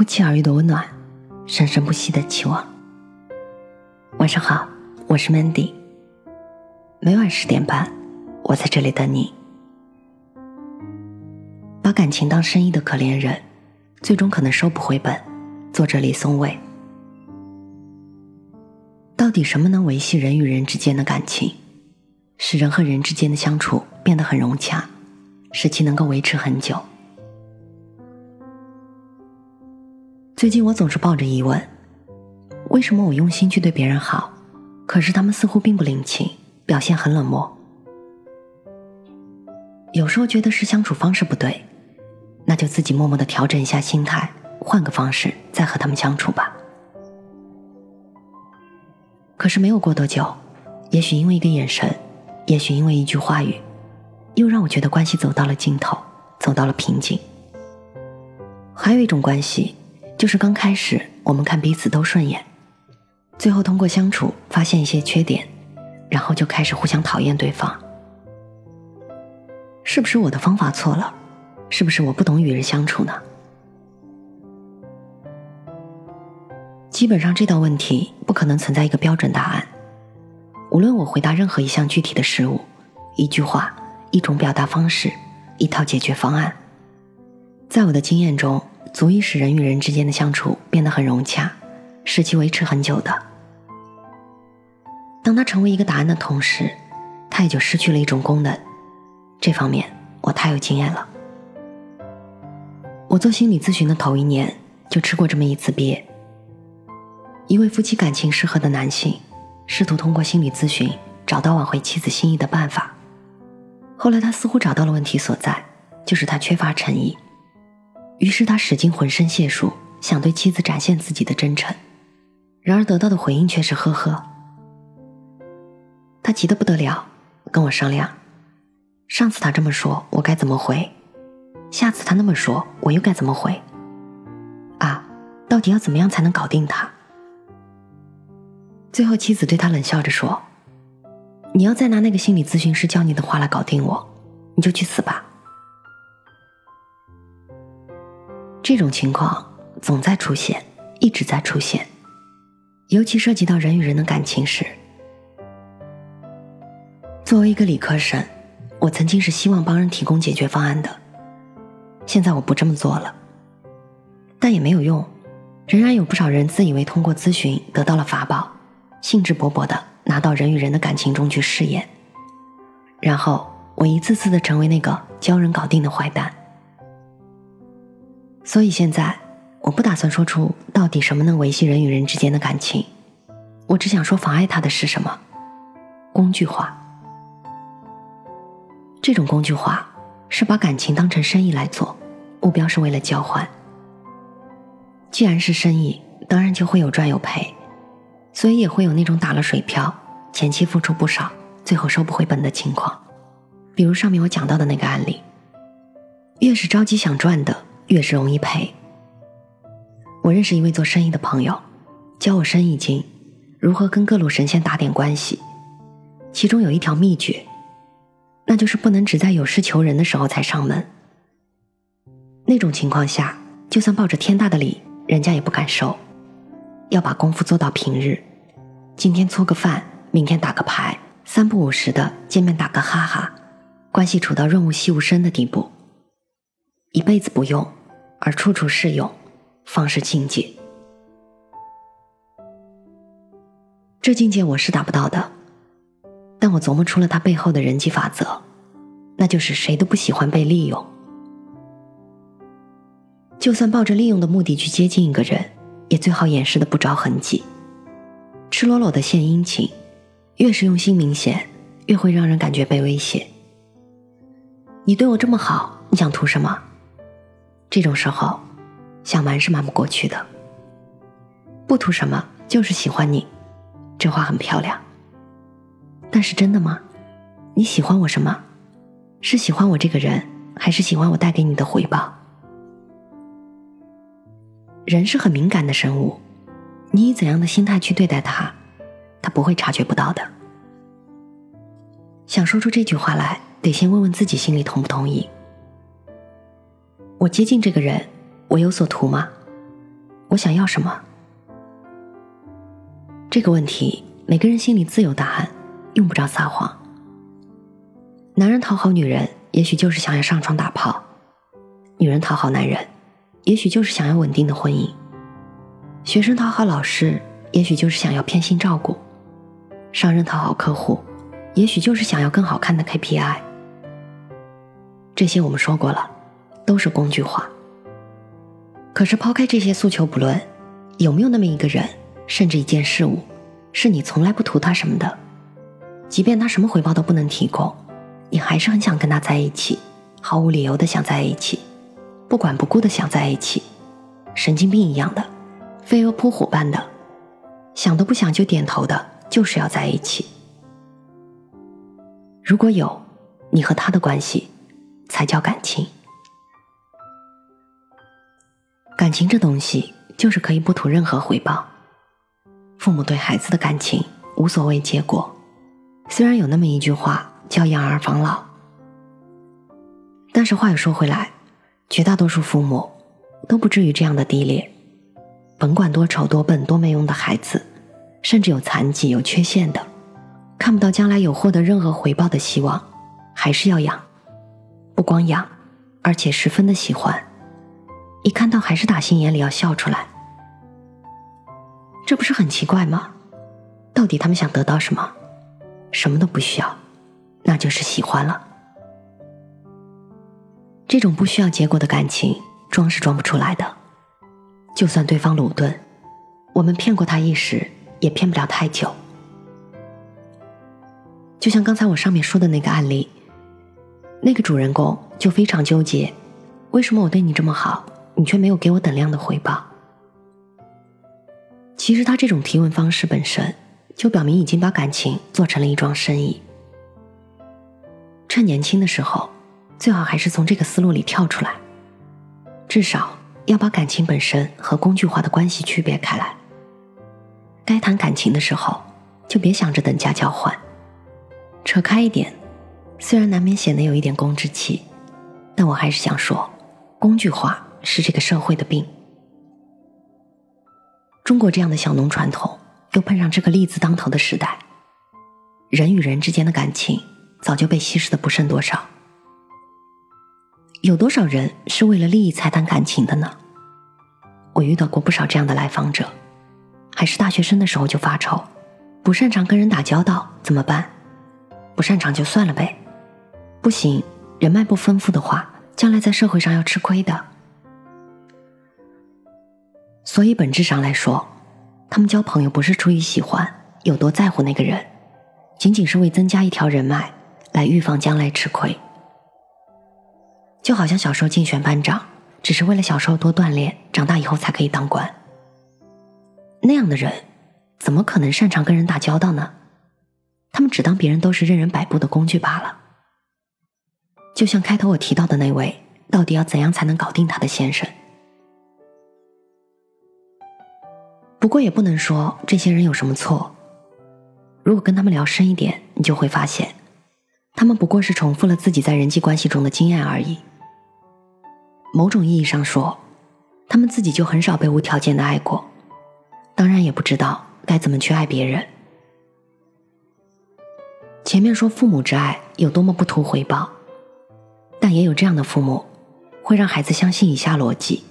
不期而遇的温暖，生生不息的期望。晚上好，我是 Mandy。每晚十点半，我在这里等你。把感情当生意的可怜人，最终可能收不回本。作者李松蔚。到底什么能维系人与人之间的感情，使人和人之间的相处变得很融洽，使其能够维持很久？最近我总是抱着疑问：为什么我用心去对别人好，可是他们似乎并不领情，表现很冷漠？有时候觉得是相处方式不对，那就自己默默的调整一下心态，换个方式再和他们相处吧。可是没有过多久，也许因为一个眼神，也许因为一句话语，又让我觉得关系走到了尽头，走到了瓶颈。还有一种关系。就是刚开始，我们看彼此都顺眼，最后通过相处发现一些缺点，然后就开始互相讨厌对方。是不是我的方法错了？是不是我不懂与人相处呢？基本上这道问题不可能存在一个标准答案。无论我回答任何一项具体的事物，一句话、一种表达方式、一套解决方案，在我的经验中。足以使人与人之间的相处变得很融洽，使其维持很久的。当它成为一个答案的同时，它也就失去了一种功能。这方面我太有经验了。我做心理咨询的头一年就吃过这么一次鳖。一位夫妻感情失和的男性，试图通过心理咨询找到挽回妻子心意的办法。后来他似乎找到了问题所在，就是他缺乏诚意。于是他使尽浑身解数，想对妻子展现自己的真诚，然而得到的回应却是呵呵。他急得不得了，跟我商量：上次他这么说，我该怎么回？下次他那么说，我又该怎么回？啊，到底要怎么样才能搞定他？最后妻子对他冷笑着说：“你要再拿那个心理咨询师教你的话来搞定我，你就去死吧。”这种情况总在出现，一直在出现，尤其涉及到人与人的感情时。作为一个理科生，我曾经是希望帮人提供解决方案的。现在我不这么做了，但也没有用，仍然有不少人自以为通过咨询得到了法宝，兴致勃勃的拿到人与人的感情中去试验，然后我一次次的成为那个教人搞定的坏蛋。所以现在，我不打算说出到底什么能维系人与人之间的感情，我只想说妨碍他的是什么？工具化。这种工具化是把感情当成生意来做，目标是为了交换。既然是生意，当然就会有赚有赔，所以也会有那种打了水漂，前期付出不少，最后收不回本的情况。比如上面我讲到的那个案例，越是着急想赚的。越是容易赔。我认识一位做生意的朋友，教我生意经，如何跟各路神仙打点关系。其中有一条秘诀，那就是不能只在有事求人的时候才上门。那种情况下，就算抱着天大的礼，人家也不敢收。要把功夫做到平日，今天搓个饭，明天打个牌，三不五时的见面打个哈哈，关系处到润物细无声的地步，一辈子不用。而处处适用，方是境界。这境界我是达不到的，但我琢磨出了它背后的人际法则，那就是谁都不喜欢被利用。就算抱着利用的目的去接近一个人，也最好掩饰的不着痕迹。赤裸裸的献殷勤，越是用心明显，越会让人感觉被威胁。你对我这么好，你想图什么？这种时候，想瞒是瞒不过去的。不图什么，就是喜欢你，这话很漂亮。但是真的吗？你喜欢我什么？是喜欢我这个人，还是喜欢我带给你的回报？人是很敏感的生物，你以怎样的心态去对待他，他不会察觉不到的。想说出这句话来，得先问问自己心里同不同意。我接近这个人，我有所图吗？我想要什么？这个问题，每个人心里自有答案，用不着撒谎。男人讨好女人，也许就是想要上床打炮；女人讨好男人，也许就是想要稳定的婚姻；学生讨好老师，也许就是想要偏心照顾；商人讨好客户，也许就是想要更好看的 KPI。这些我们说过了，都是工具化。可是抛开这些诉求不论，有没有那么一个人，甚至一件事物，是你从来不图他什么的，即便他什么回报都不能提供，你还是很想跟他在一起，毫无理由的想在一起，不管不顾的想在一起，神经病一样的，飞蛾扑火般的，想都不想就点头的，就是要在一起。如果有，你和他的关系，才叫感情。感情这东西就是可以不图任何回报。父母对孩子的感情无所谓结果，虽然有那么一句话叫“养儿防老”，但是话又说回来，绝大多数父母都不至于这样的低劣。甭管多丑、多笨、多没用的孩子，甚至有残疾、有缺陷的，看不到将来有获得任何回报的希望，还是要养。不光养，而且十分的喜欢。一看到还是打心眼里要笑出来，这不是很奇怪吗？到底他们想得到什么？什么都不需要，那就是喜欢了。这种不需要结果的感情，装是装不出来的。就算对方鲁钝，我们骗过他一时，也骗不了太久。就像刚才我上面说的那个案例，那个主人公就非常纠结，为什么我对你这么好？你却没有给我等量的回报。其实他这种提问方式本身就表明已经把感情做成了一桩生意。趁年轻的时候，最好还是从这个思路里跳出来，至少要把感情本身和工具化的关系区别开来。该谈感情的时候，就别想着等价交换，扯开一点。虽然难免显得有一点公之气，但我还是想说，工具化。是这个社会的病。中国这样的小农传统，又碰上这个利字当头的时代，人与人之间的感情早就被稀释的不剩多少。有多少人是为了利益才谈感情的呢？我遇到过不少这样的来访者，还是大学生的时候就发愁，不擅长跟人打交道怎么办？不擅长就算了呗，不行，人脉不丰富的话，将来在社会上要吃亏的。所以本质上来说，他们交朋友不是出于喜欢，有多在乎那个人，仅仅是为增加一条人脉，来预防将来吃亏。就好像小时候竞选班长，只是为了小时候多锻炼，长大以后才可以当官。那样的人，怎么可能擅长跟人打交道呢？他们只当别人都是任人摆布的工具罢了。就像开头我提到的那位，到底要怎样才能搞定他的先生？不过也不能说这些人有什么错。如果跟他们聊深一点，你就会发现，他们不过是重复了自己在人际关系中的经验而已。某种意义上说，他们自己就很少被无条件的爱过，当然也不知道该怎么去爱别人。前面说父母之爱有多么不图回报，但也有这样的父母，会让孩子相信以下逻辑：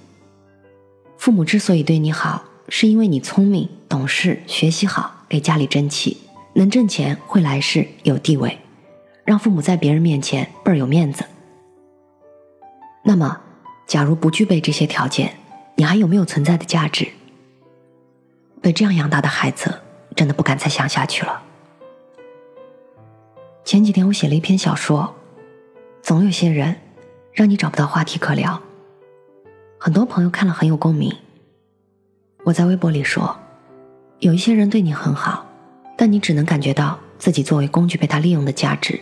父母之所以对你好。是因为你聪明、懂事、学习好，给家里争气，能挣钱，会来世，有地位，让父母在别人面前倍儿有面子。那么，假如不具备这些条件，你还有没有存在的价值？被这样养大的孩子，真的不敢再想下去了。前几天我写了一篇小说，总有些人让你找不到话题可聊，很多朋友看了很有共鸣。我在微博里说，有一些人对你很好，但你只能感觉到自己作为工具被他利用的价值。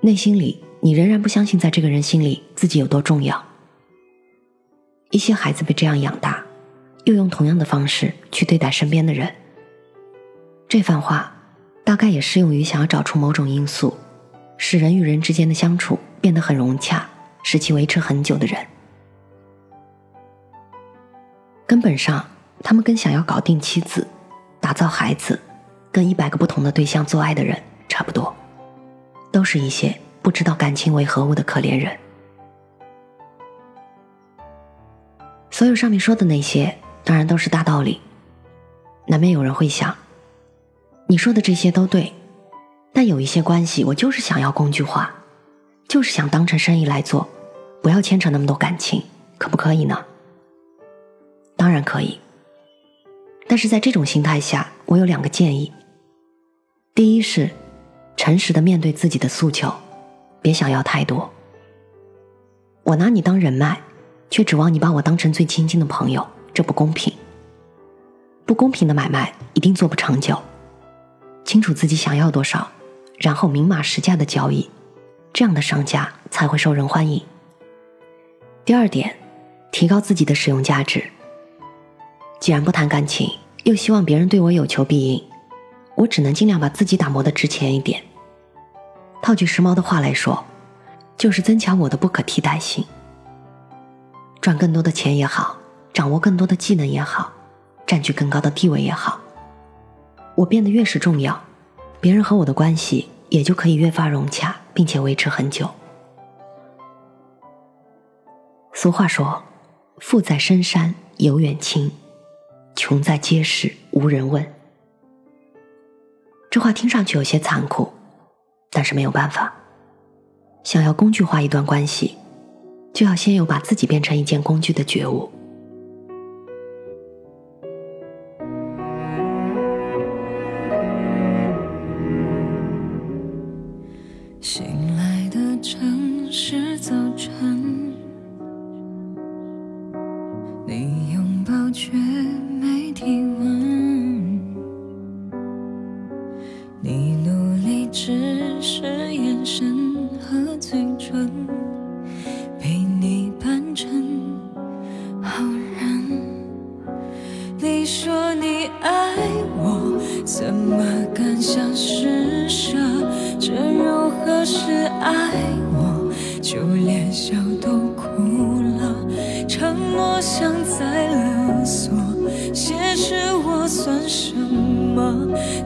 内心里，你仍然不相信在这个人心里自己有多重要。一些孩子被这样养大，又用同样的方式去对待身边的人。这番话大概也适用于想要找出某种因素，使人与人之间的相处变得很融洽，使其维持很久的人。根本上，他们跟想要搞定妻子、打造孩子、跟一百个不同的对象做爱的人差不多，都是一些不知道感情为何物的可怜人。所有上面说的那些，当然都是大道理。难免有人会想，你说的这些都对，但有一些关系，我就是想要工具化，就是想当成生意来做，不要牵扯那么多感情，可不可以呢？然可以。但是在这种心态下，我有两个建议：第一是，诚实的面对自己的诉求，别想要太多。我拿你当人脉。却指望你把我当成最亲近的朋友，这不公平。不公平的买卖一定做不长久。清楚自己想要多少，然后明码实价的交易，这样的商家才会受人欢迎。第二点，提高自己的使用价值。既然不谈感情，又希望别人对我有求必应，我只能尽量把自己打磨的值钱一点。套句时髦的话来说，就是增强我的不可替代性。赚更多的钱也好，掌握更多的技能也好，占据更高的地位也好，我变得越是重要，别人和我的关系也就可以越发融洽，并且维持很久。俗话说：“富在深山有远亲，穷在街市无人问。”这话听上去有些残酷，但是没有办法，想要工具化一段关系。就要先有把自己变成一件工具的觉悟。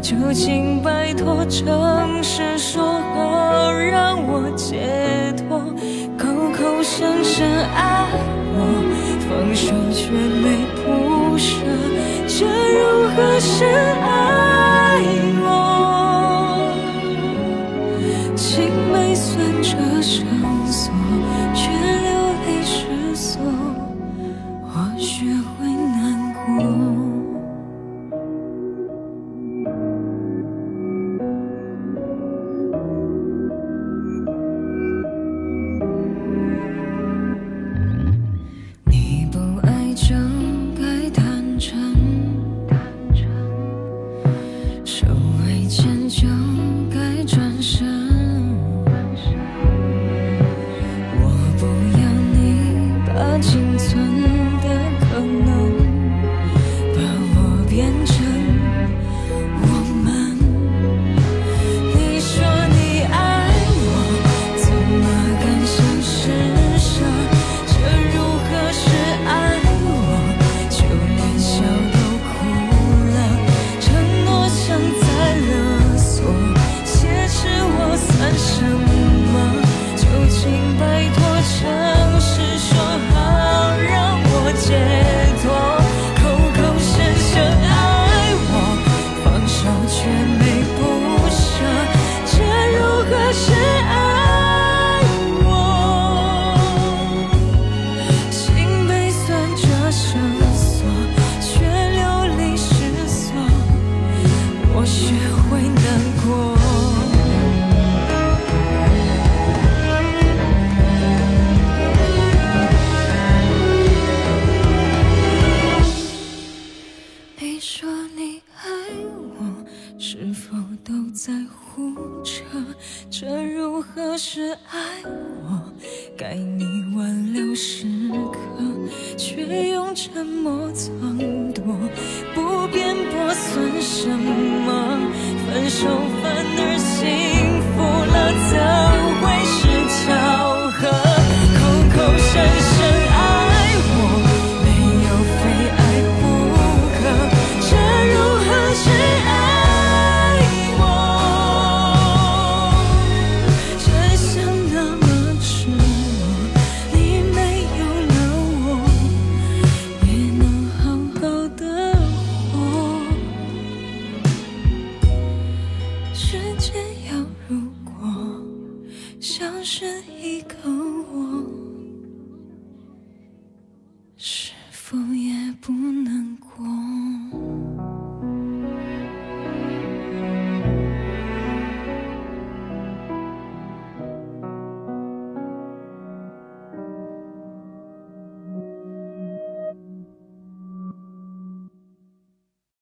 就请拜托城市说好，让我解脱。口口声声爱我，放手却没不舍，这如何是